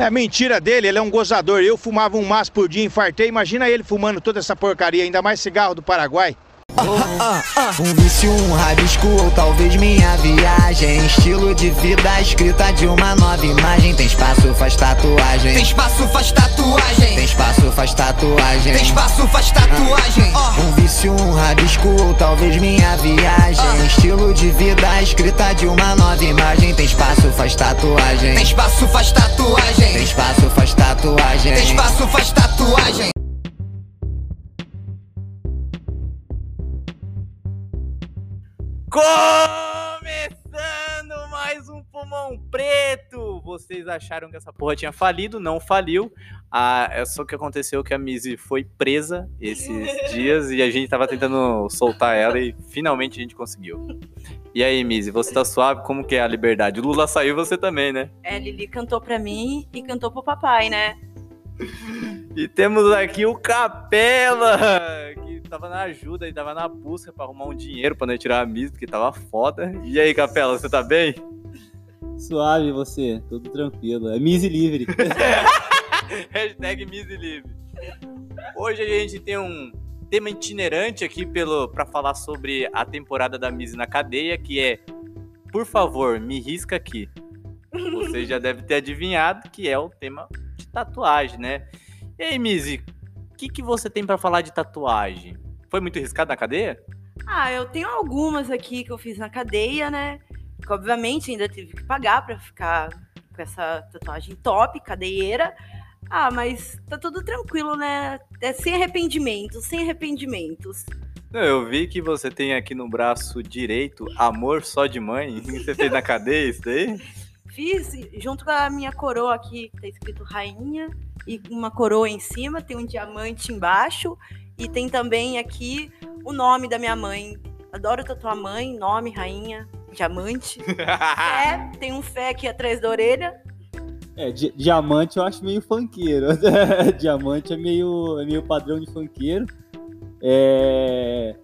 É mentira dele, ele é um gozador. Eu fumava um maço por dia, infartei. Imagina ele fumando toda essa porcaria, ainda mais cigarro do Paraguai. Um vício, um rabisco ou talvez minha viagem Estilo de vida escrita de uma nova imagem Tem espaço, faz tatuagem Tem espaço, faz tatuagem. Tem espaço, faz tatuagem Tem espaço, faz tatuagem. Ó. Um vício, um rabisco ou talvez minha viagem Estilo de vida escrita de uma nova imagem Tem espaço, faz tatuagem Tem espaço, faz Tem tatuagem. espaço, faz tatuagem Tem espaço, faz tatuagem. Começando mais um Pulmão Preto! Vocês acharam que essa porra tinha falido? Não faliu. Ah, é só que aconteceu que a Mizzy foi presa esses dias e a gente tava tentando soltar ela e finalmente a gente conseguiu. E aí, Mizzy, você tá suave? Como que é a liberdade? O Lula saiu você também, né? É, Lili cantou pra mim e cantou pro papai, né? E temos aqui o Capela, tava na ajuda e tava na busca pra arrumar um dinheiro pra nós tirar a Mizzy, porque tava foda. E aí, Capela, você tá bem? Suave você, tudo tranquilo. É Mise livre. Hashtag Mizzy Livre. Hoje a gente tem um tema itinerante aqui pelo para falar sobre a temporada da Mizzy na cadeia, que é Por favor, me risca aqui. Você já deve ter adivinhado que é o tema de tatuagem, né? E aí, o que, que você tem pra falar de tatuagem? Foi muito riscado na cadeia? Ah, eu tenho algumas aqui que eu fiz na cadeia, né? Que obviamente ainda tive que pagar pra ficar com essa tatuagem top, cadeieira. Ah, mas tá tudo tranquilo, né? É sem arrependimentos, sem arrependimentos. Eu vi que você tem aqui no braço direito Amor Só de Mãe. Você fez na cadeia isso daí? Fiz junto com a minha coroa aqui, que tá escrito rainha, e uma coroa em cima, tem um diamante embaixo, e tem também aqui o nome da minha mãe. Adoro tatuar mãe, nome, rainha, diamante. Fé, tem um fé aqui atrás da orelha. É, di- diamante eu acho meio funkeiro. diamante é meio, é meio padrão de funkeiro. É,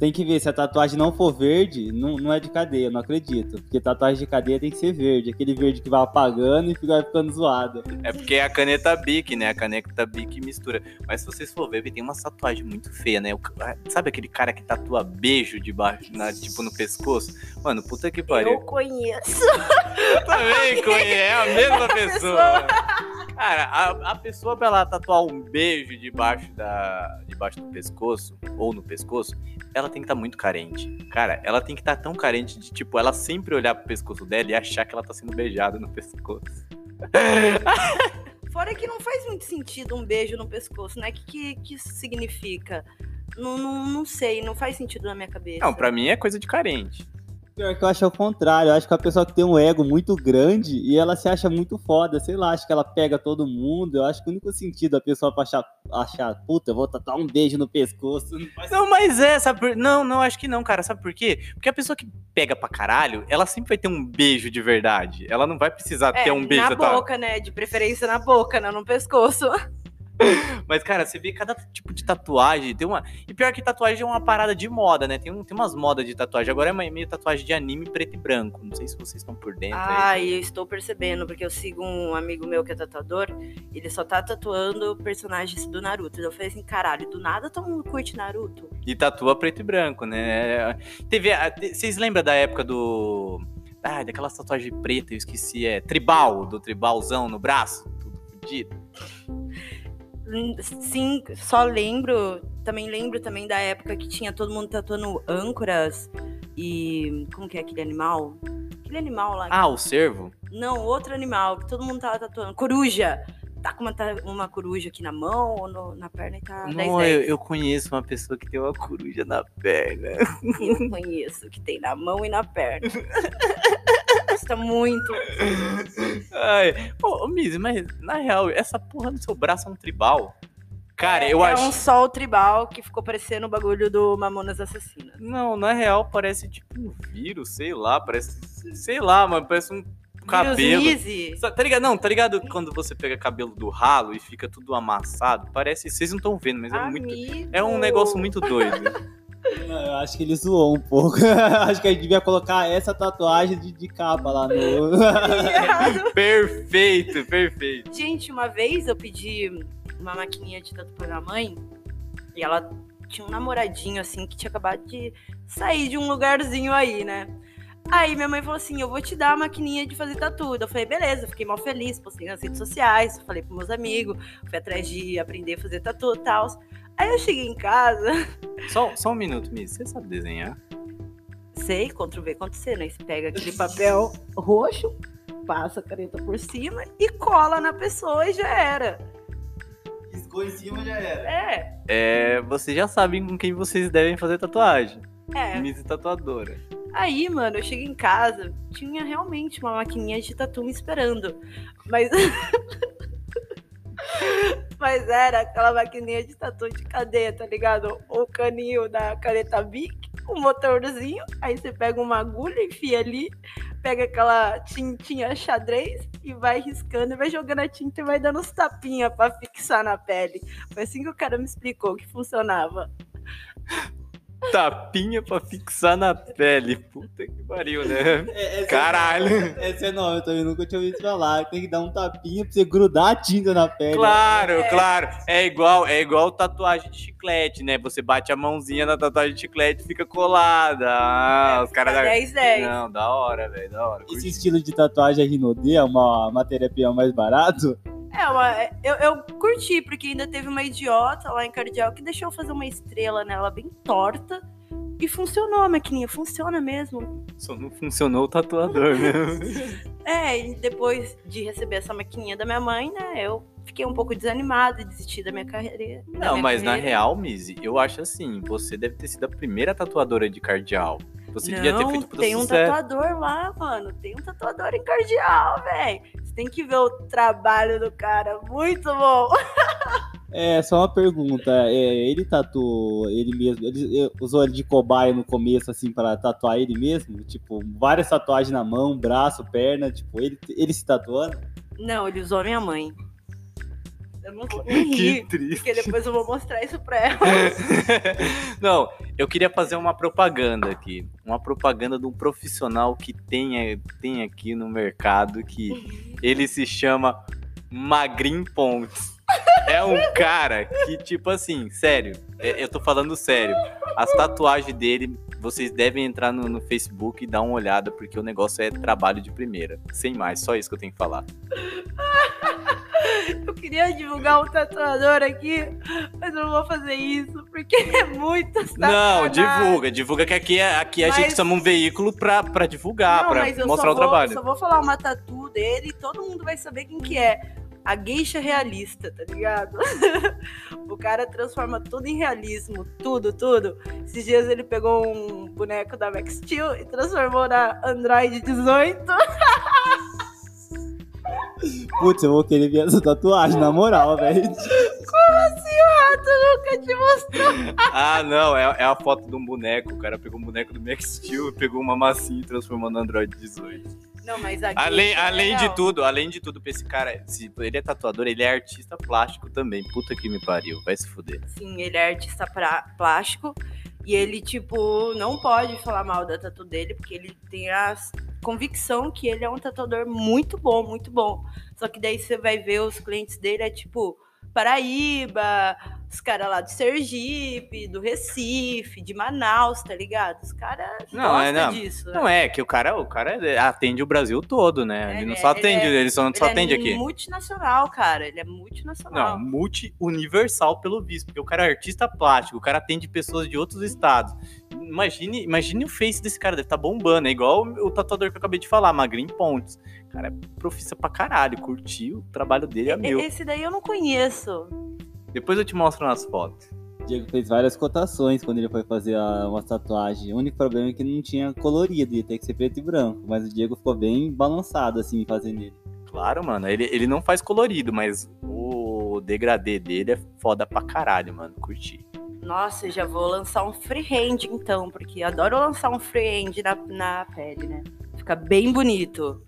Tem que ver, se a tatuagem não for verde, não, não é de cadeia, não acredito. Porque tatuagem de cadeia tem que ser verde. Aquele verde que vai apagando e fica vai ficando zoado. É porque é a caneta Bic, né? A caneta Bic mistura. Mas se vocês for ver, tem uma tatuagem muito feia, né? O sabe aquele cara que tatua beijo debaixo, na, tipo no pescoço? Mano, puta que pariu. Eu conheço. Eu também conheço, é a mesma pessoa. Cara, a, a pessoa pra ela tatuar um beijo debaixo, da, debaixo do pescoço, ou no pescoço, ela tem que estar muito carente. Cara, ela tem que estar tão carente de, tipo, ela sempre olhar pro pescoço dela e achar que ela tá sendo beijada no pescoço. Fora que não faz muito sentido um beijo no pescoço, né? O que, que, que isso significa? Não, não, não sei, não faz sentido na minha cabeça. Não, pra mim é coisa de carente. Pior que eu acho ao contrário, eu acho que a pessoa que tem um ego muito grande e ela se acha muito foda, sei lá, acho que ela pega todo mundo. Eu acho que o único sentido da pessoa pra achar, achar puta, eu vou tatuar um beijo no pescoço. Não faz Não, mas é, sabe por... Não, não, acho que não, cara. Sabe por quê? Porque a pessoa que pega pra caralho, ela sempre vai ter um beijo de verdade. Ela não vai precisar É, ter um beijo na boca, né? De preferência na boca, não no pescoço. Mas, cara, você vê cada tipo de tatuagem. Tem uma... E pior que tatuagem é uma parada de moda, né? Tem, um, tem umas modas de tatuagem. Agora é meio tatuagem de anime preto e branco. Não sei se vocês estão por dentro aí. Ai, eu estou percebendo, porque eu sigo um amigo meu que é tatuador, ele só tá tatuando personagens do Naruto. Eu falei assim, caralho, do nada todo mundo curte Naruto. E tatua preto e branco, né? Teve. Vocês lembram da época do. Ah, daquela tatuagem preta, eu esqueci. É tribal, do tribalzão no braço? Tudo fodido. Hum, Sim, só lembro, também lembro também da época que tinha todo mundo tatuando âncoras e. Como que é aquele animal? Aquele animal lá. Ah, o cervo? Não, outro animal que todo mundo tava tatuando. Coruja! Tá com uma, uma coruja aqui na mão ou no- na perna e tá 10 Não, eu, eu conheço uma pessoa que tem uma coruja na perna. Eu conheço que tem na mão e na perna. Gosta muito. Ai, ô, ô Mizzy, mas na real, essa porra do seu braço é um tribal? Cara, eu é acho. um sol tribal que ficou parecendo o bagulho do Mamonas Assassinas. Não, na real parece tipo um vírus, sei lá, parece. Sei lá, mano, parece um cabelo. Tá ligado? Não, tá ligado quando você pega cabelo do ralo e fica tudo amassado? Parece. Vocês não estão vendo, mas é muito. É um negócio muito doido. Eu acho que ele zoou um pouco. acho que a gente devia colocar essa tatuagem de, de capa lá no. Perfeito, perfeito. Gente, uma vez eu pedi uma maquininha de tatu pra minha mãe e ela tinha um namoradinho assim que tinha acabado de sair de um lugarzinho aí, né? Aí minha mãe falou assim: Eu vou te dar a maquininha de fazer tatu. Eu falei: Beleza, fiquei mal feliz, postei nas redes sociais, falei pros meus amigos, fui atrás de aprender a fazer tatu e tal. Aí eu cheguei em casa, Só, só um minuto, Miss. Você sabe desenhar? sei, Ctrl V, Ctrl C, né? Você pega aquele papel roxo, passa a caneta por cima e cola na pessoa e já era. Piscou em cima já era. É, É, vocês já sabem com quem vocês devem fazer tatuagem. é. Miss tatuadora. Aí, mano, eu cheguei em casa, tinha realmente uma maquininha de tatu me esperando. Mas. Mas era aquela maquininha de tatu de cadeia, tá ligado? O caninho da caneta Bic, um motorzinho, aí você pega uma agulha, enfia ali, pega aquela tintinha xadrez e vai riscando, e vai jogando a tinta e vai dando uns tapinha pra fixar na pele. Foi assim que o cara me explicou que funcionava. Tapinha pra fixar na pele. Puta que pariu, né? É, essa Caralho. É, essa é nova, eu também nunca tinha ouvido falar. Tem que dar um tapinha pra você grudar a tinta na pele. Claro, claro. É igual, é igual tatuagem de chiclete, né? Você bate a mãozinha na tatuagem de chiclete e fica colada. Ah, os caras da 10, 10. Não, da hora, velho, da hora. Esse curti. estilo de tatuagem é Rinodê, é uma matéria-prima mais barato. É, uma, eu, eu curti, porque ainda teve uma idiota lá em Cardeal que deixou fazer uma estrela nela bem torta. E funcionou a maquininha, funciona mesmo. Só não funcionou o tatuador, né? É, e depois de receber essa maquininha da minha mãe, né, eu fiquei um pouco desanimada e desisti da minha carreira. Não, minha mas na carreira. real, Mizzy, eu acho assim, você deve ter sido a primeira tatuadora de cardeal. Você devia ter Não, feito puta tem um sucesso. tatuador lá, mano. Tem um tatuador em Cardeal, velho. Você tem que ver o trabalho do cara. Muito bom. É, só uma pergunta. É, ele tatuou ele mesmo? Ele usou ele de cobaia no começo, assim, pra tatuar ele mesmo? Tipo, várias tatuagens na mão, braço, perna, tipo, ele, ele se tatuando? Não, ele usou a minha mãe. Eu não vou Que rir, triste. porque depois eu vou mostrar isso pra ela. Não, eu queria fazer uma propaganda aqui. Uma propaganda de um profissional que tem, tem aqui no mercado que ele se chama Magrin Pontes. É um cara que, tipo assim, sério, é- eu tô falando sério. As tatuagens dele, vocês devem entrar no, no Facebook e dar uma olhada, porque o negócio é trabalho de primeira. Sem mais, só isso que eu tenho que falar. Eu queria divulgar um tatuador aqui, mas eu não vou fazer isso, porque é muito Não, sacanagem. divulga, divulga que aqui, é- aqui a Mas- gente chama um veículo pra, pra divulgar, Não, pra eu mostrar o vou, trabalho. Só vou falar uma tatu dele e todo mundo vai saber quem que é. A geisha realista, tá ligado? o cara transforma tudo em realismo, tudo, tudo. Esses dias ele pegou um boneco da Max Steel e transformou na Android 18. Putz, eu vou querer ver essa tatuagem, na moral, velho. Como assim o rato nunca te mostrou? Ah, não, é, é a foto de um boneco. O cara pegou um boneco do Max Steel, pegou uma massinha e transformou no Android 18. Não, mas a Além, é além de tudo, além de tudo, pra esse cara, se ele é tatuador, ele é artista plástico também. Puta que me pariu, vai se fuder. Sim, ele é artista pra- plástico e ele, tipo, não pode falar mal da tatu dele, porque ele tem a convicção que ele é um tatuador muito bom, muito bom. Só que daí você vai ver os clientes dele, é tipo Paraíba, os caras lá do Sergipe, do Recife, de Manaus, tá ligado? Os caras Não, gostam é, não. disso. né? Não é, que o cara, o cara atende o Brasil todo, né? Ele não Ele só é- atende, ele é- ele só, só Ele atende é aqui. multinacional, cara. Ele é multinacional. Não, multi-universal pelo visto, porque o cara é artista plástico, o cara atende pessoas de outros estados. Imagine, imagine o face desse cara, deve estar bombando. É igual o, tatuador que eu acabei de falar, Magrin Pontes. O cara é profissa pra caralho, curtiu, o trabalho dele é meu. Esse daí eu não conheço. Depois eu te mostro nas fotos. O Diego fez várias cotações quando ele foi fazer a- uma tatuagem. O único problema é que não tinha colorido, ia ter que ser preto e branco. Mas o Diego ficou bem balançado, assim, fazendo ele. Claro, mano, ele, ele não faz colorido, mas o degradê dele é foda pra caralho, mano, curti. Nossa, já vou lançar um freehand então, porque adoro lançar um freehand na, na pele, né? Fica bem bonito.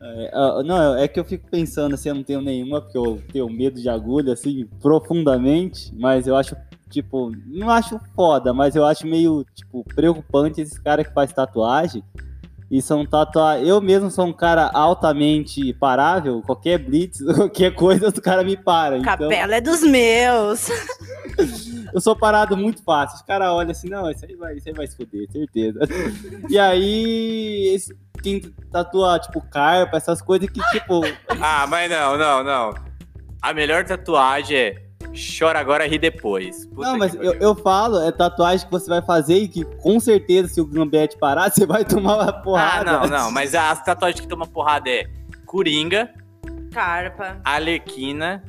É, ah, não, é que eu fico pensando assim, eu não tenho nenhuma, porque eu tenho medo de agulha, assim, profundamente, mas eu acho tipo, não acho foda, mas eu acho meio, tipo, preocupante esses caras que fazem tatuagem. E são tatuagens. Eu mesmo sou um cara altamente parável. Qualquer blitz, qualquer coisa, os caras me param. Então, Capela é dos meus. eu sou parado muito fácil. Os caras olham assim, não, isso aí vai, isso aí vai se fuder, certeza. E aí, esse- quem tatua, tipo, carpa, essas coisas que, tipo, Ah, mas não, não, não. A melhor tatuagem é chora agora, ri depois. Puta Não, mas eu, eu falo, é tatuagem que você vai fazer e que com certeza, se o Gambete parar, você vai tomar uma Ah, porrada. não, não. Mas as tatuagens que toma porrada é Coringa, Carpa. Arlequina,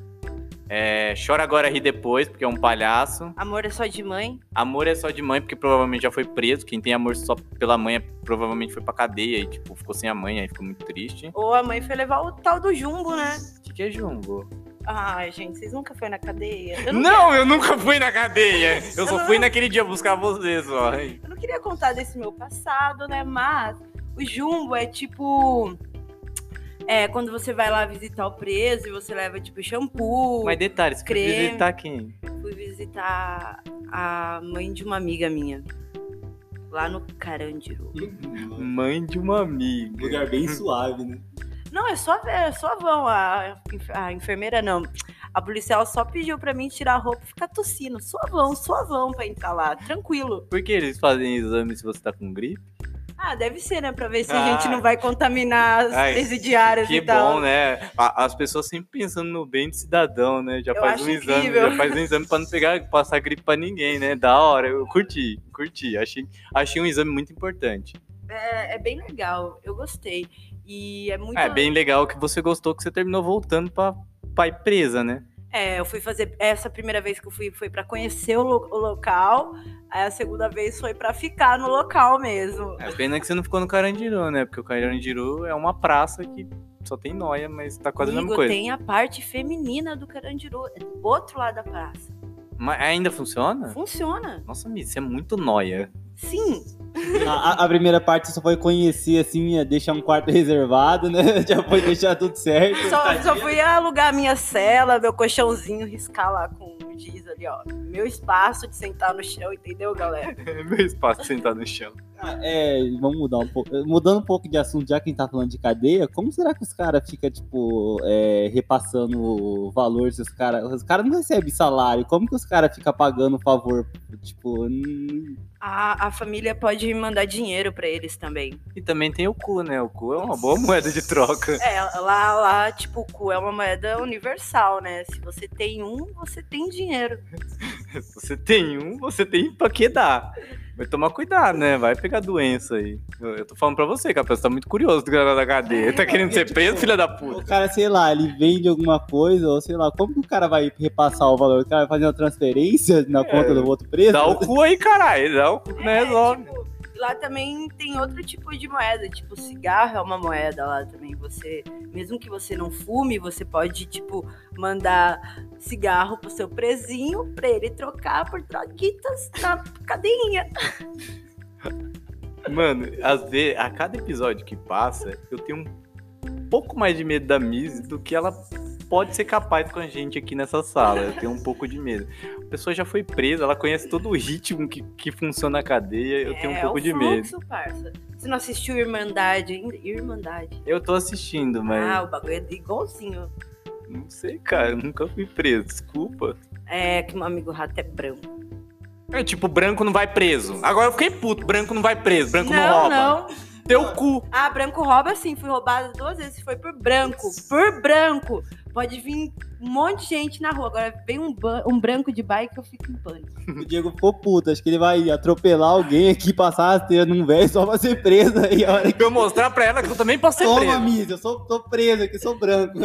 é, Chora Agora Ri Depois, porque é um palhaço. Amor é só de mãe. Amor é só de mãe, porque provavelmente já foi preso. Quem tem amor só pela mãe é- provavelmente foi pra cadeia e, tipo, ficou sem a mãe, aí ficou muito triste. Ou a mãe foi levar o tal do jumbo, né? O que, que é jumbo? Ai, gente, vocês nunca foram na cadeia? Eu não, Não, eu nunca fui na cadeia. Eu só fui não- naquele dia buscar vocês, ó. eu não queria contar desse meu passado, né? Mas o jumbo é tipo. É, quando você vai lá visitar o preso e você leva, tipo, shampoo. Mas detalhe, você foi Creme. visitar quem? Fui visitar a mãe de uma amiga minha. Lá no Carandiru. Mãe de uma amiga. Lugar bem suave, né? Não, é só, é só vão. A, a enfermeira não. A policial só pediu pra mim tirar a roupa e ficar tossindo. Suavão, suavão pra entrar lá. Tranquilo. Por que eles fazem exame se você tá com gripe? Ah, deve ser, né? Pra ver se Ah. a gente não vai contaminar as Ai, presidiárias Que e tal. bom, né? As pessoas sempre pensando no bem do cidadão, né? Já Eu faz um exame, incrível. já faz um exame pra não pegar, passar gripe pra ninguém, né? Da hora, eu curti, curti. Achei, achei um exame muito importante. É, é bem legal. Eu gostei. E é muito. É bem legal que você gostou que você terminou voltando pra, pra ir presa, né? É, eu fui fazer. Essa primeira vez que eu fui foi pra conhecer o, lo- o local. Aí a segunda vez foi pra ficar no local mesmo. É pena que você não ficou no Carandiru, né? Porque o Carandiru é uma praça que só tem noia, mas tá quase a mesma Amigo, coisa. tem a parte feminina do Carandiru, é do outro lado da praça. Mas ainda funciona? Funciona. Nossa, Miss, você é muito noia. Sim. A, a- primeira parte só foi conhecer, assim, é deixar um quarto reservado, né? Já foi deixar tudo certo. Só, só fui alugar minha cela, meu colchãozinho, riscar lá com o giz ali, ó. Meu espaço de sentar no chão, entendeu, galera? Meu espaço sentar no chão. É, vamos mudar um pouco. Mudando um pouco de assunto, já que a gente tá falando de cadeia, como será que os caras ficam, tipo, é, repassando o valor se os caras. Os caras não recebem salário. Como que os caras ficam pagando o favor? Tipo, hum, A, a família pode mandar dinheiro pra eles também. E também tem o cu, né? O cu é uma boa moeda de troca. É, lá, lá, tipo, o cu é uma moeda universal, né? Se você tem um, você tem dinheiro. Se você tem um, você tem pra que dar. Vai tomar cuidado, né? Vai pegar doença aí. Eu, eu tô falando pra você, que a pessoa tá muito curioso do cara da cadeia. Tá querendo ser preso, filha da o puta? cara, sei lá, ele vende alguma coisa, ou sei lá, como que o cara vai repassar o valor? O cara vai fazer uma transferência na conta do outro preso? Dá o cu aí, caralho. Dá o cu, né? Resolve. Lá também tem outro tipo de moeda, tipo, cigarro é uma moeda lá também. Você, mesmo que você não fume, você pode, tipo, mandar cigarro pro seu presinho pra ele trocar por droguitas na cadeinha. Mano, às vezes, a cada episódio que passa, eu tenho um pouco mais de medo da Miss do que ela pode ser capaz com a gente aqui nessa sala. Eu tenho um pouco de medo. A pessoa já foi presa, ela conhece todo o ritmo que, que funciona na cadeia, eu tenho um é, pouco o de medo. fluxo, parça. Você não assistiu Irmandade ainda? Irmandade. Eu tô assistindo, mas Ah, o bagulho é igualzinho. não sei, cara, eu nunca fui preso, desculpa. É que meu amigo rato é branco. É tipo, branco não vai preso. Agora eu fiquei puto, branco não vai preso, branco não, rouba. não. Teu cu. Ah, branco rouba sim. Fui roubada duas vezes. Foi por branco. Por branco. Pode vir um monte de gente na rua. Agora vem um, um branco de bike eu fico em pânico. O Diego ficou puto, acho que ele vai atropelar alguém aqui, passar a rasteira num velho só pra ser preso. Aí a hora que. Eu mostrar pra ela que eu também posso ser Toma, preso. Miss, eu sou, tô preso aqui, sou branco.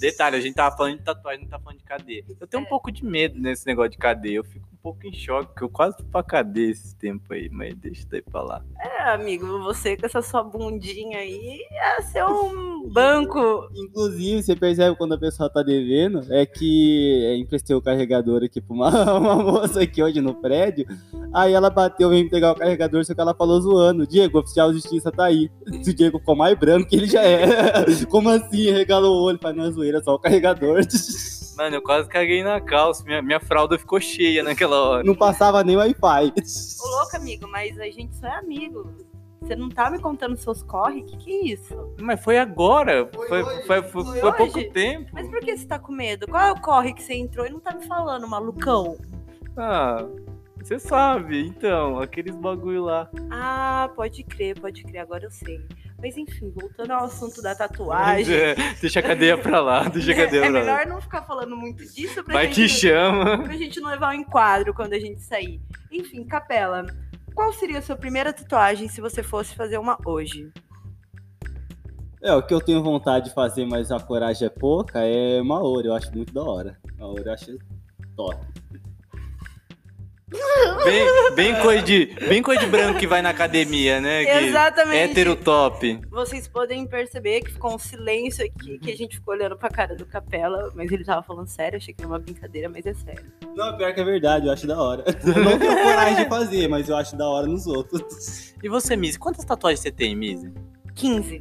Detalhe, a gente tava falando de tatuagem, não tá falando de cadeia. Eu tenho um pouco de medo nesse negócio de cadeia. Eu fico pouco em choque, porque eu quase fui pra cadeia esse tempo aí, mas deixa daí pra lá. É, amigo, você com essa sua bundinha aí ia ser um banco. Inclusive, você percebe quando a pessoa tá devendo, é que é, emprestei o carregador aqui pra uma, uma moça aqui hoje no prédio. Aí ela bateu, veio me pegar o carregador, só que ela falou zoando. Diego, o oficial de justiça tá aí. Se o Diego ficou mais branco que ele já é. Como assim? Regalou o olho, faz na zoeira, só o carregador. Mano, eu quase caguei na calça. Minha, minha fralda ficou cheia naquela hora. Não passava nem Wi-Fi. Ô, louco, amigo, mas a gente só é amigo. Você não tá me contando seus corre? Que que é isso? Mas foi agora. Foi, foi, foi, Foi foi há pouco hoje? tempo. Mas por que você tá com medo? Qual é o corre que você entrou e não tá me falando, malucão? Ah, você sabe. Então, aqueles bagulho lá. Ah, pode crer, pode crer, agora eu sei. Mas enfim, voltando ao assunto da tatuagem. É, deixa a cadeia pra lá. Deixa a cadeia é pra melhor lá. não ficar falando muito disso pra Vai gente que chama. pra gente não levar um enquadro quando a gente sair. Enfim, Capela, qual seria a sua primeira tatuagem se você fosse fazer uma hoje? É, o que eu tenho vontade de fazer, mas a coragem é pouca, é Maori. Eu acho muito da hora. Maori eu acho top. Bem, bem, coisa de, bem coisa de branco que vai na academia, né? Que Exatamente. Hétero top. Vocês podem perceber que ficou um silêncio aqui, que a gente ficou olhando pra cara do Capela, mas ele tava falando sério, achei que era uma brincadeira, mas é sério. Não, pior que é verdade, eu acho da hora. Eu não tenho coragem de fazer, mas eu acho da hora nos outros. E você, Mizzy? Quantas tatuagens você tem, Mizzy? 15.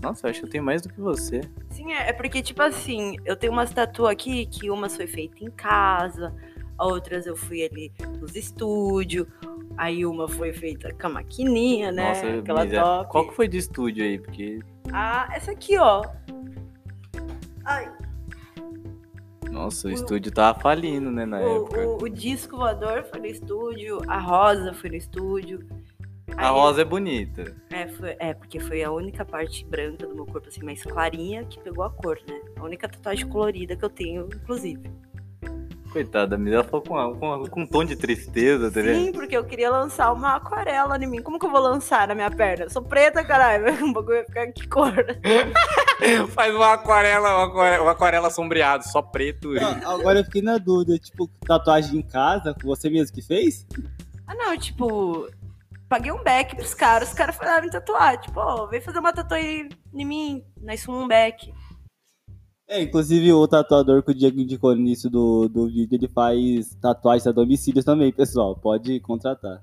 Nossa, eu acho que eu tenho mais do que você. Sim, é, é porque, tipo assim, eu tenho umas tatu aqui que umas foi feita em casa, outras eu fui ali nos estúdios, aí uma foi feita com a maquininha, né? Nossa, Aquela Mizzy, top. qual que foi de estúdio aí? Porque, Ah, essa aqui, ó. Ai, nossa, o O- estúdio tava falindo, né, na o, época. o- o disco voador foi no estúdio, a rosa foi no estúdio. A Aí- rosa é bonita. É, foi- é, porque foi a única parte branca do meu corpo, assim, mais clarinha, que pegou a cor, né? A única tatuagem colorida que eu tenho, inclusive. Coitada, Mizzy, ela falou com, a- com, a- com um tom de tristeza, tá? Sim, porque eu queria lançar uma aquarela em mim. Como que eu vou lançar na minha perna? Eu sou preta, caralho. O bagulho vai ficar que cor? Faz uma aquarela, uma aquarela, uma aquarela sombreada, só preto. Ah, Agora eu fiquei na dúvida, tipo, tatuagem em casa, você mesmo que fez? Ah, não, tipo... Paguei um beck pros caras, os caras lá me tatuar. Tipo, ó, vem fazer uma tatuagem em mim. Nós um beck. É, inclusive o tatuador que o Diego indicou no início do, do vídeo, ele faz tatuagens a domicílios também, pessoal. Pode contratar.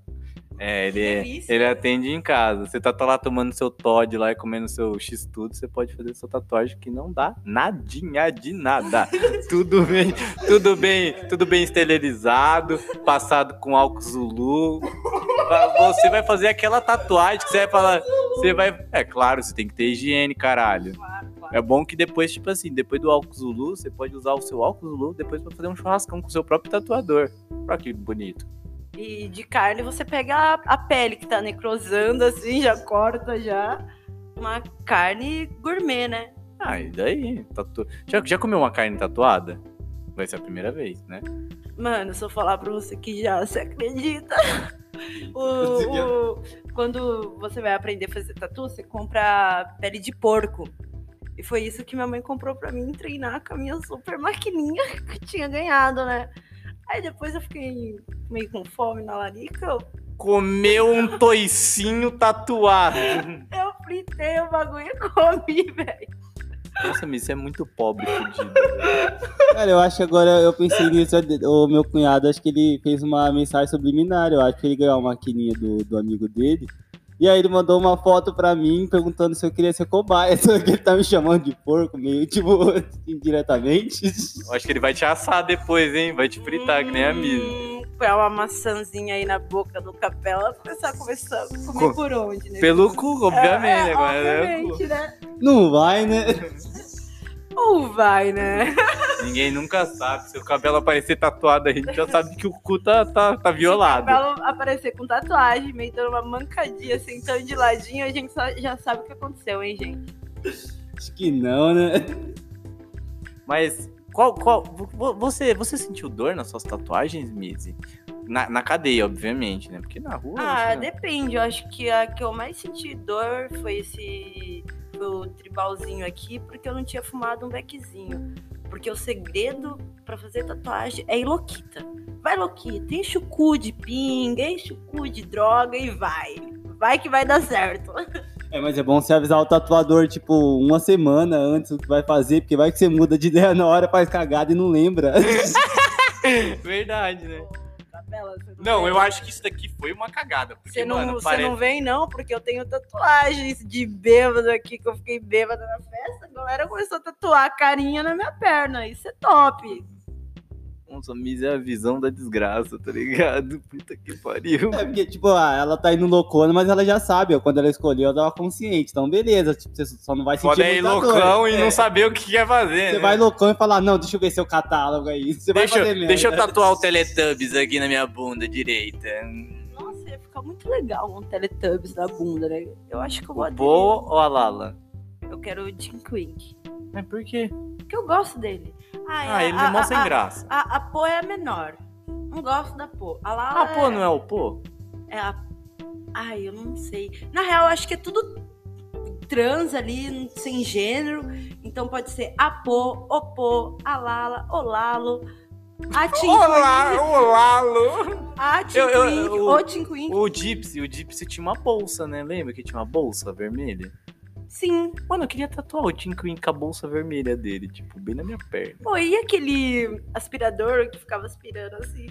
É, ele, ele atende em casa. Você tá lá tomando seu Todd lá e comendo seu X-Tudo, você pode fazer sua tatuagem que não dá nadinha de nada. tudo bem, tudo bem, tudo bem esterilizado, passado com álcool Zulu. Você vai fazer aquela tatuagem que você vai falar, você vai, é claro, você tem que ter higiene, caralho. Claro, claro. É bom que depois, tipo assim, depois do álcool Zulu, você pode usar o seu álcool Zulu depois pra fazer um churrascão com o seu próprio tatuador. Olha que bonito. E de carne você pega a, a pele que tá necrosando, assim, já corta já. Uma carne gourmet, né? Ah, e daí? Tatu... Já, já comeu uma carne tatuada? Vai ser a primeira vez, né? Mano, se eu falar pra você que já, você acredita? O- o- quando você vai aprender a fazer tatu, você compra pele de porco. E foi isso que minha mãe comprou pra mim treinar com a minha super maquininha que eu tinha ganhado, né? Aí depois eu fiquei meio com fome na larica, eu, Comeu um toicinho tatuado. eu fritei o bagulho e comi, velho. Nossa, Miss, você é muito pobre, fudido. Cara, eu acho que agora eu pensei nisso, o meu cunhado, acho que ele fez uma mensagem subliminar, eu acho que ele ganhou uma maquininha do, do amigo dele. E aí ele mandou uma foto pra mim perguntando se eu queria ser cobaia, só que ele tá me chamando de porco, meio tipo, indiretamente. Eu acho que ele vai te assar depois, hein? Vai te fritar, que nem a Miss. Põe uma maçãzinha aí na boca do capela, começar a começar a comer Co- por onde, né? Pelo cu, obviamente. É, agora, né? obviamente, né? Não vai, né? Ou vai, né? Ninguém nunca sabe. Se o cabelo aparecer tatuado, a gente já sabe que o cu tá, tá, tá violado. Se o cabelo aparecer com tatuagem, meio dando uma mancadinha, sentando de ladinho, a gente só- já sabe o que aconteceu, hein, gente? Acho que não, né? Mas qual, qual, vo- você, você sentiu dor nas suas tatuagens, Mizzy? Na, na cadeia, obviamente, né? Porque na rua. Ah, você- depende. Eu acho que a que eu mais senti dor foi esse o tribalzinho aqui, porque eu não tinha fumado um beckzinho. Porque o segredo pra fazer tatuagem é ir louquita. Vai louquita, enche o cu de pinga, enche o cu de droga e vai. Vai que vai dar certo. É, mas é bom você avisar o tatuador, tipo, uma semana antes do que vai fazer, porque vai que você muda de ideia na hora, faz cagada e não lembra. Verdade, né? Você Não, vem. eu acho que isso daqui foi uma cagada. Porque, Você não, mano, você parece... não vem, não, porque eu tenho tatuagens de bêbado aqui, que eu fiquei bêbada na festa. A galera começou a tatuar a carinha na minha perna. Isso é top. Nossa, Miss é a visão da desgraça, tá ligado? Puta que pariu. É porque, tipo, ah, ela tá indo loucona, mas ela já sabe, ó, quando ela escolheu, ela tava consciente. Então, beleza, tipo, você só não vai sentir Pode ir muita dor. loucão e É, não saber o que quer fazer. Você né? vai loucão e falar, não, deixa eu ver seu catálogo aí. Você deixa, vai eu- fazer merda. deixa eu tatuar o Teletubbies aqui na minha bunda direita. Nossa, ia ficar muito legal um Teletubbies na bunda, né? Eu acho que eu vou O aderir. Bo ou a Lala? Eu quero o Jim Quink. Mas por quê? Porque eu gosto dele. Ah, é, ele a, é mó a- sem a- graça. A, a Pô é a menor. Não gosto da Pô. A Lala Ah, pô, não é o pô? é a... Ai, eu não sei. Na real, eu acho que é tudo trans ali, sem gênero. Então pode ser a Pô, o Pô, a Lala, o Lalo, a Tim Olá, Queen, o Lalo! a eu- o Tim Queen. O Gypsy, o Gypsy tinha uma bolsa, né? Lembra que tinha uma bolsa vermelha? Sim. Mano, eu queria tatuar o Tim Queen com a bolsa vermelha dele, tipo, bem na minha perna. Pô, e aquele aspirador que ficava aspirando assim?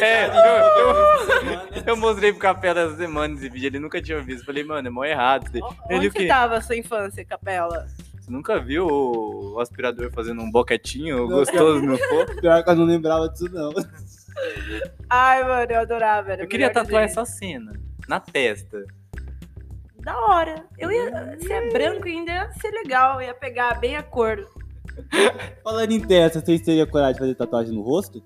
É, eu, eu, eu mostrei pro Capela essa semana esse vídeo, ele nunca tinha visto. Falei, mano, é mó errado. Ele Onde você tava a sua infância, Capela? Você nunca viu o, aspirador fazendo um boquetinho Não. gostoso no fogo? Pior que eu não lembrava disso, não. Ai, mano, eu adorava. Era Eu queria tatuar essa cena na testa. Da hora. Eu ia. Se é branco ainda ia ser legal. Ia pegar bem a cor. Falando em testa, vocês teriam coragem de fazer tatuagem no rosto?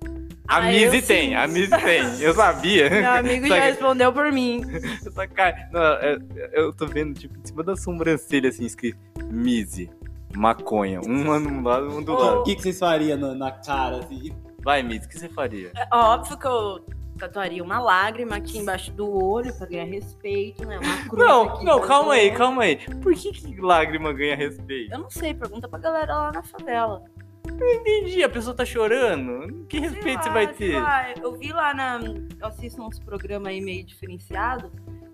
A Ah, Mizzy tem, sim. a Mizzy tem. Eu sabia. Meu amigo já que- respondeu por mim. Cara- Não, é- eu tô vendo, tipo, em cima da sobrancelha, assim, escrito Mizzy, maconha. Um num lado, um do O lado. que, que vocês fariam na, na cara, assim? Vai, Mizzy, o que você faria? É óbvio que eu tatuaria uma lágrima aqui embaixo do olho pra ganhar respeito, né? Uma cruz Não, não, calma aí, calma aí. Por que, que lágrima ganha respeito? Eu não sei, pergunta pra galera lá na favela. Entendi, a pessoa tá chorando. Que respeito lá, você vai ter? lá, eu vi lá na. Eu assisto uns programas aí meio diferenciados.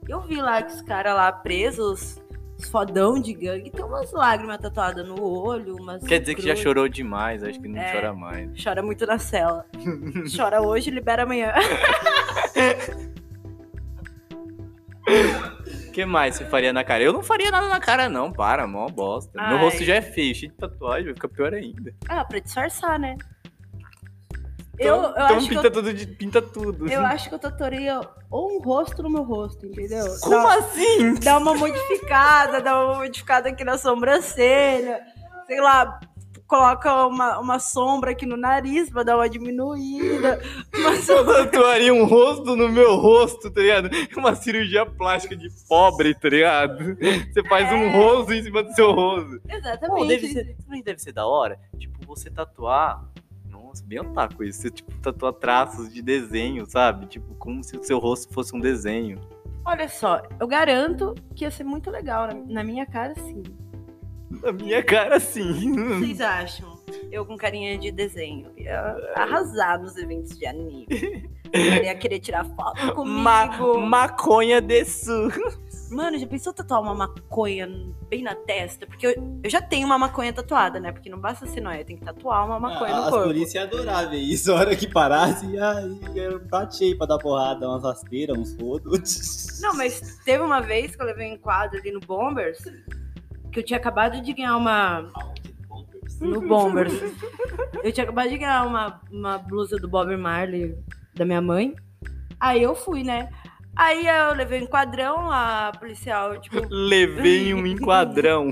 Eu vi lá que os caras lá presos, os fodão de gangue, tem umas lágrimas tatuadas no olho, umas. Quer dizer que já cruz. chorou demais, acho que não É. chora mais. Chora muito na cela. Chora hoje, libera amanhã. O que mais você faria na cara? Eu não faria nada na cara, não. Para, mó bosta. Meu Ai. rosto já é feio, cheio de tatuagem, vai ficar pior ainda. Ah, pra disfarçar, né? Eu, eu, então acho que pinta eu, tudo de pinta tudo. eu acho que eu tatuaria ou um rosto no meu rosto, entendeu? Como Dá- assim? Dá uma modificada, dá uma modificada aqui na sobrancelha. Sei lá, coloca uma, uma sombra aqui no nariz pra dar uma diminuída. Uma Eu tatuaria um rosto no meu rosto, tá ligado? Uma cirurgia plástica de pobre, tá ligado? Você faz um É. rosto em cima do seu rosto. Exatamente. Pô, deve ser, também deve ser da hora. Tipo, você tatuar. Bem otaku isso. Você, tipo, tatuar traços de desenho, sabe? Tipo, como se o seu rosto fosse um desenho. Olha só, eu garanto que ia ser muito legal. Na, minha cara, sim. Na minha cara, sim. O que vocês acham? Eu com carinha de desenho. Ia arrasar nos eventos de anime. Eu ia querer tirar foto comigo. Ma maconha de sul. Mano, já pensou tatuar uma maconha bem na testa? Porque eu, eu já tenho uma maconha tatuada, né? Porque não basta ser nóia, tem que tatuar uma maconha Ah, no As corpo. polícias iam adorar ver isso. A hora que parasse, ia, ia cheio pra dar porrada, umas rasteiras, uns rodos. Não, mas teve uma vez que eu levei um enquadro ali no Bombers, que eu tinha acabado de ganhar uma. No Bombers. Eu tinha acabado de ganhar uma, uma blusa do Bob Marley da minha mãe. Aí eu fui, né? Aí eu levei um enquadrão, a policial, tipo, Levei um enquadrão.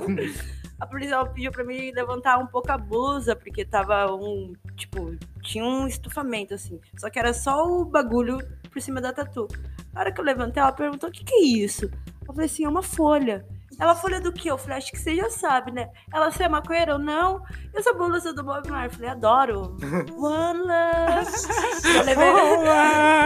a policial pediu pra mim levantar um pouco a blusa, porque tava um, tipo, tinha um estufamento, assim. Só que era só o bagulho por cima da tatu. Na hora que eu levantei, ela perguntou, o que que é isso? Eu falei assim, é uma folha. Ela, folha do quê? Eu falei, acho que você já sabe, né? Ela, você é maconheira? Eu, não. E essa blusa do Bob Marley? Eu falei, adoro. One love. Eu levei,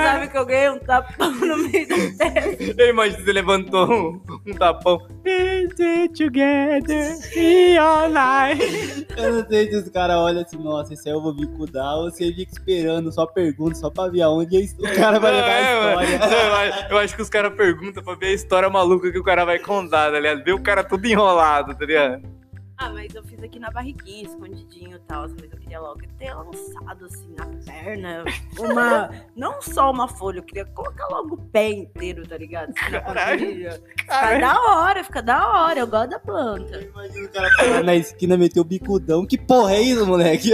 sabe que eu ganhei um tapão no meio da testa. Eu imagino você levantou um, um tapão. Is it together in your life? Eu não sei se os caras olham assim, nossa, esse aí eu vou me cuidar, ou você fica esperando, só pergunta, só pra ver aonde o cara vai levar É, a mano. história. Eu acho- Eu acho que os caras perguntam pra ver a história maluca que o cara vai contar, tá ligado? Ver o cara todo enrolado, tá ligado? Ah, mas eu fiz aqui na barriguinha, escondidinho e tal, mas eu queria logo ter lançado assim na perna. Uma. não só uma folha, eu queria colocar logo o pé inteiro, tá ligado? Assim, na panturrilha. Fica da hora, fica da hora, eu gosto da planta. Imagina o cara parar na esquina, meter o bicudão. Que porra é isso, moleque?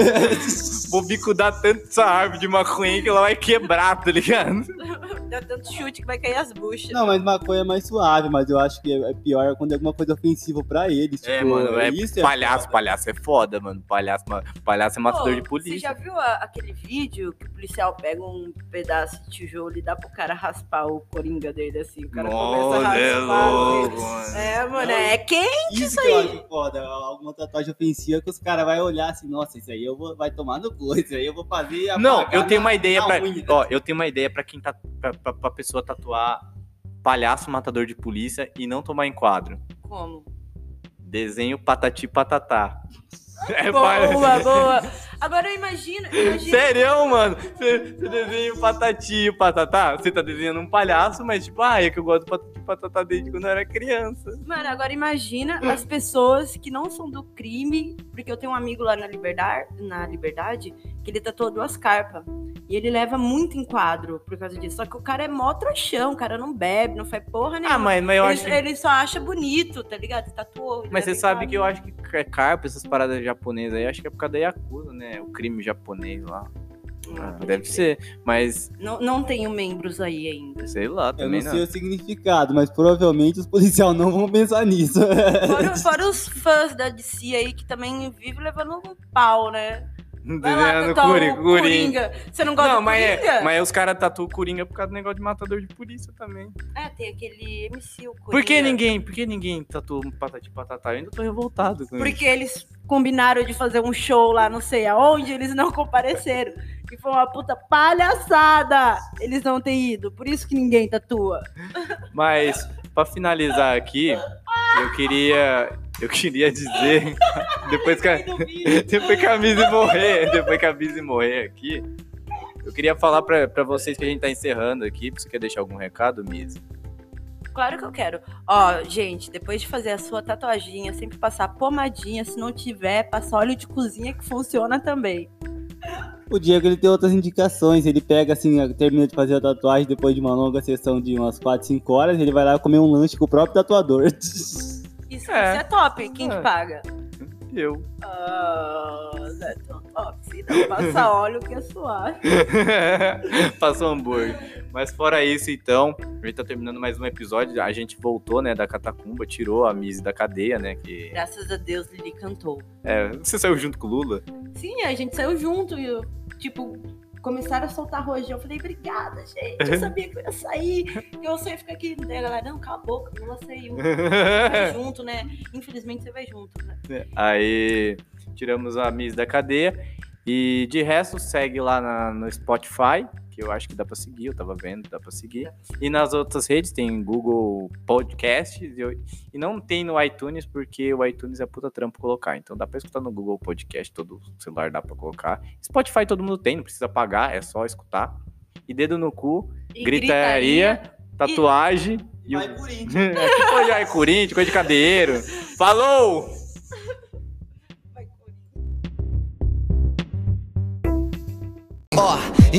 Vou bicudar tanto essa árvore de maconha que ela vai quebrar, tá ligado? Dá tanto chute que vai cair as buchas. Não, mas maconha é mais suave, mas eu acho que é pior quando é alguma coisa ofensiva pra eles. É, tipo, mano, é isso palhaço, foda. palhaço é foda, mano. Palhaço, palhaço é matador de Pô, polícia. Você já viu a- aquele vídeo que o policial pega um pedaço de tijolo e dá pro cara raspar o coringa dele assim? O cara começa a Nossa, é raspar. louco, assim. mano. É, mano, é quente Isso que eu acho foda. Alguma tatuagem ofensiva que os caras vão olhar assim, nossa, isso aí eu vou, vai tomar no cu, isso aí eu vou fazer. Não, eu tenho uma ideia pra. Ó, eu tenho uma ideia pra quem tá. Pra, pra, pra pessoa tatuar palhaço matador de polícia e não tomar enquadro. como? Desenho patati patatá. É Boa, boa. Agora eu imagino, imagino Sério, mano? Você você desenha o patati e patatá? Você tá desenhando um palhaço, mas tipo, ah, é que eu gosto do patati e patatá desde quando eu era criança. Mano, agora imagina as pessoas que não são do crime, porque eu tenho um amigo lá na Liberdade, na Liberdade que ele tatuou duas carpas. E ele leva muito enquadro por causa disso. Só que o cara é mó trouxão, o cara não bebe, não faz porra nenhuma. Ah, mas, mas eu ele, acho que. ele só acha bonito, tá ligado? Tatuou. Mas você sabe enquadro. que eu acho que é carpa, essas paradas japonesas aí, acho que é por causa da Yakuza, né? O crime japonês lá. Ah, Ah, deve ser. Mas, Não, não tenho membros aí ainda. sei lá, Eu também não não. sei o significado, mas provavelmente os policiais não vão pensar nisso. Fora, fora os fãs da DC aí que também vivem levando um pau, né? Vai lá Desenhando o Coringa. Coringa. Você não gosta Não, do mas, Coringa? é, mas os caras tatuam Coringa por causa do negócio de matador de polícia também. É, tem aquele MC, o Coringa. Por que ninguém, por que ninguém tatuou um patati patatá? Eu ainda tô revoltado com isso. Porque eles combinaram de fazer um show lá, não sei aonde, eles não compareceram. E foi uma puta palhaçada eles não terem ido. Por isso que ninguém tatua. Mas, pra finalizar aqui, eu queria. Eu queria dizer. Depois que a, depois que a Mizzy morrer, depois que a Mizzy morrer aqui, eu queria falar pra, pra vocês que a gente tá encerrando aqui. Você quer deixar algum recado, Mizzy? Claro que eu quero. Ó, gente, depois de fazer a sua tatuaginha, sempre passar pomadinha. Se não tiver, passa óleo de cozinha que funciona também. O Diego ele tem outras indicações. Ele pega assim, termina de fazer a tatuagem depois de uma longa sessão de umas 4, 5 horas. Ele vai lá comer um lanche com o próprio tatuador. Isso É. isso é top. Quem É. que paga? Eu. Ah, não é tão top. Se não, passa óleo que é suave. Passou hambúrguer. Mas fora isso, então, a gente tá terminando mais um episódio. A gente voltou, né, da catacumba, tirou a Mizzy da cadeia, né? Que. Graças a Deus, Lili cantou. É, você saiu junto com o Lula? Sim, a gente saiu junto e, eu, tipo, começaram a soltar rojão. Eu falei, obrigada, gente. Eu sabia que eu ia sair. Eu sei ficar aqui. Daí a galera, não, cala a boca, não saiu. Vai junto, né? Infelizmente você vai junto, né? Aí tiramos a Miss da cadeia. E de resto, segue lá na- no Spotify, que eu acho que dá pra seguir, eu tava vendo, dá pra seguir. E nas outras redes tem Google Podcasts e, eu- e não tem no iTunes, porque o iTunes é puta trampo colocar. Então dá pra escutar no Google Podcast, todo celular dá pra colocar. Spotify todo mundo tem, não precisa pagar, é só escutar. E dedo no cu, E gritaria, tatuagem e, o. Vai Corinthians. que coisa de Corinthians, coisa de cadeiro. Falou!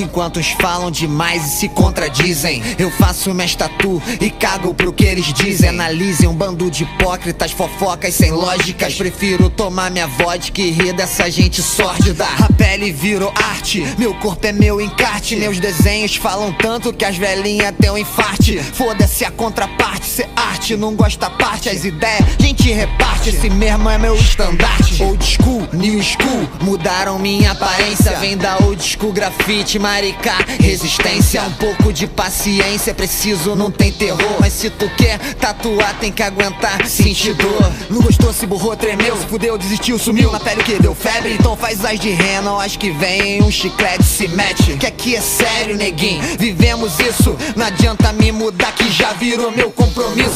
Enquanto uns falam demais e se contradizem, eu faço minhas tatu e cago pro que eles dizem. Analisem um bando de hipócritas, fofocas sem lógicas. Prefiro tomar minha vodka e rir dessa gente sórdida. A pele virou arte, meu corpo é meu encarte. Meus desenhos falam tanto que as velhinhas têm um infarte. Foda-se a contraparte, ser arte, não gosta parte. As ideias, gente reparte. Esse mesmo é meu estandarte. Old school, new school, mudaram minha aparência. Vem da old school grafite, maricá, resistência. Um pouco de paciência, preciso, não tem terror. Mas se tu quer tatuar, tem que aguentar, sentir dor. Não gostou, se burrou, tremeu, se fudeu, desistiu, sumiu. Na pele que deu febre, então faz as de rena. Acho que vem um chiclete, se mete. Que aqui é sério, neguinho. Vivemos isso, não adianta me mudar, que já virou meu compromisso.